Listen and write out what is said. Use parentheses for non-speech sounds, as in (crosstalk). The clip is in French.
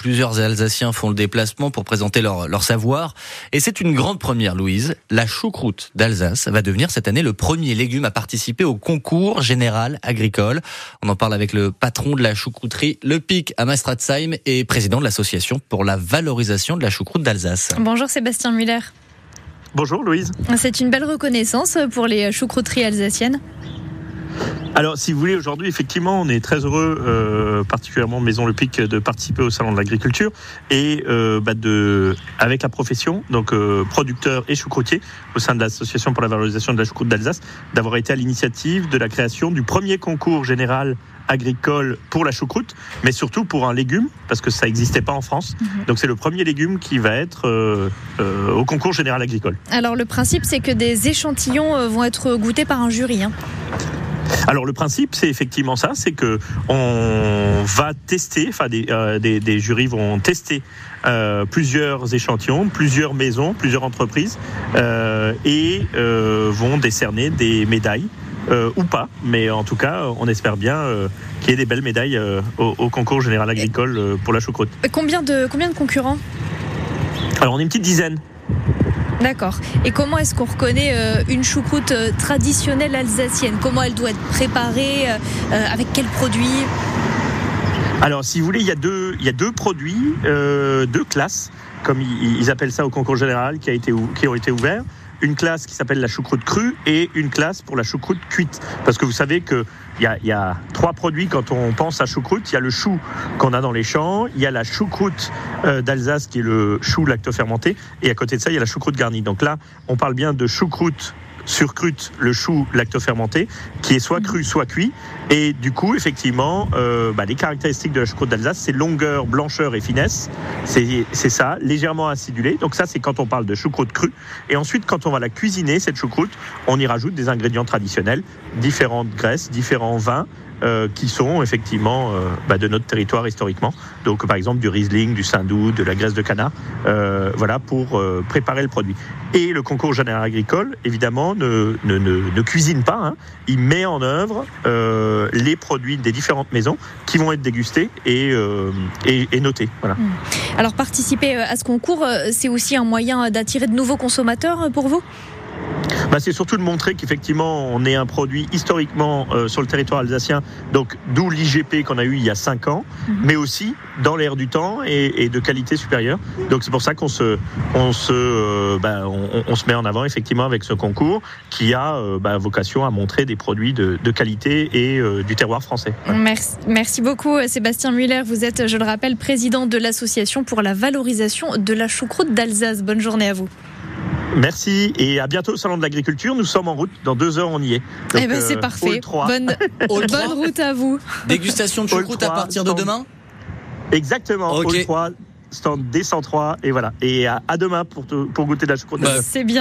Plusieurs Alsaciens font le déplacement pour présenter leur, leur savoir. Et c'est une grande première, Louise. La choucroute d'Alsace va devenir cette année le premier légume à participer au concours général agricole. On en parle avec le patron de la choucrouterie Le Pic à Maastratzheim et président de l'association pour la valorisation de la choucroute d'Alsace. Bonjour Sébastien Muller. Bonjour Louise. C'est une belle reconnaissance pour les choucrouteries alsaciennes. Alors, si vous voulez, aujourd'hui, effectivement, on est très heureux, euh, particulièrement Maison Le Pic, de participer au Salon de l'Agriculture et euh, bah, de, avec la profession, donc euh, producteur et choucroutier, au sein de l'Association pour la valorisation de la choucroute d'Alsace, d'avoir été à l'initiative de la création du premier concours général agricole pour la choucroute, mais surtout pour un légume, parce que ça n'existait pas en France. Mhm. Donc c'est le premier légume qui va être euh, euh, au concours général agricole. Alors le principe, c'est que des échantillons euh, vont être goûtés par un jury. hein. Alors le principe, c'est effectivement ça, c'est que on va tester, enfin des, euh, des, des jurys vont tester euh, plusieurs échantillons, plusieurs maisons, plusieurs entreprises, euh, et vont décerner des médailles. ou pas, mais en tout cas, on espère bien qu'il y ait des belles médailles au, au concours général agricole pour la choucroute. Combien de, combien de concurrents? Alors on est une petite dizaine. D'accord. Et comment est-ce qu'on reconnaît euh, une choucroute euh, traditionnelle alsacienne? Comment elle doit être préparée euh, Avec quels produits? Alors, si vous voulez, il y a deux, produits, deux classes, comme ils, appellent ça au concours général, qui, a été, qui ont été ouverts. Une classe qui s'appelle la choucroute crue et une classe pour la choucroute cuite. Parce que vous savez qu'il y a, il y a trois produits quand on pense à choucroute. Il y a le chou qu'on a dans les champs, il y a la choucroute euh, d'Alsace qui est le chou lactofermenté, et à côté de ça, il y a la choucroute garnie. Donc là, on parle bien de choucroute surcrute le chou lactofermenté qui est soit cru soit cuit. Et du coup effectivement euh, bah, les caractéristiques de la choucroute d'Alsace c'est longueur blancheur et finesse. C'est c'est ça légèrement acidulé. Donc ça c'est quand on parle de choucroute crue. Et ensuite quand on va la cuisiner cette choucroute on y rajoute des ingrédients traditionnels différentes graisses différents vins euh, qui sont effectivement euh, bah, de notre territoire historiquement. Donc par exemple du Riesling, du Sindou, de la graisse de canard, euh, voilà pour préparer le produit. Et le concours général agricole, évidemment, ne, ne, ne, ne cuisine pas. hein. Il met en œuvre les produits des différentes maisons qui vont être dégustés et, et, et notés. Voilà. Alors participer à ce concours, c'est aussi un moyen d'attirer de nouveaux consommateurs pour vous? Bah, c'est surtout de montrer qu'effectivement, on est un produit historiquement euh, sur le territoire alsacien, donc d'où l'IGP qu'on a eu il y a cinq ans, Mhm. mais aussi dans l'air du temps et, et de qualité supérieure. Donc c'est pour ça qu'on se, on se, euh, bah, on, on se met en avant effectivement avec ce concours qui a euh, bah, vocation à montrer des produits de, de qualité et du terroir français. Merci, merci beaucoup Sébastien Muller. Vous êtes, je le rappelle, président de l'association pour la valorisation de la choucroute d'Alsace. Bonne journée à vous. Merci et à bientôt au salon de l'agriculture. Nous sommes en route. Dans deux heures, on y est. Donc, eh ben c'est euh, parfait. hall 3. Bonne, (laughs) Hall 3, bonne route à vous. dégustation de choucroute à 3, partir de demain Exactement. Ok. Hall 3, stand D103 et voilà. Et à, à demain pour, te- pour goûter de la choucroute. Bah, C'est bien.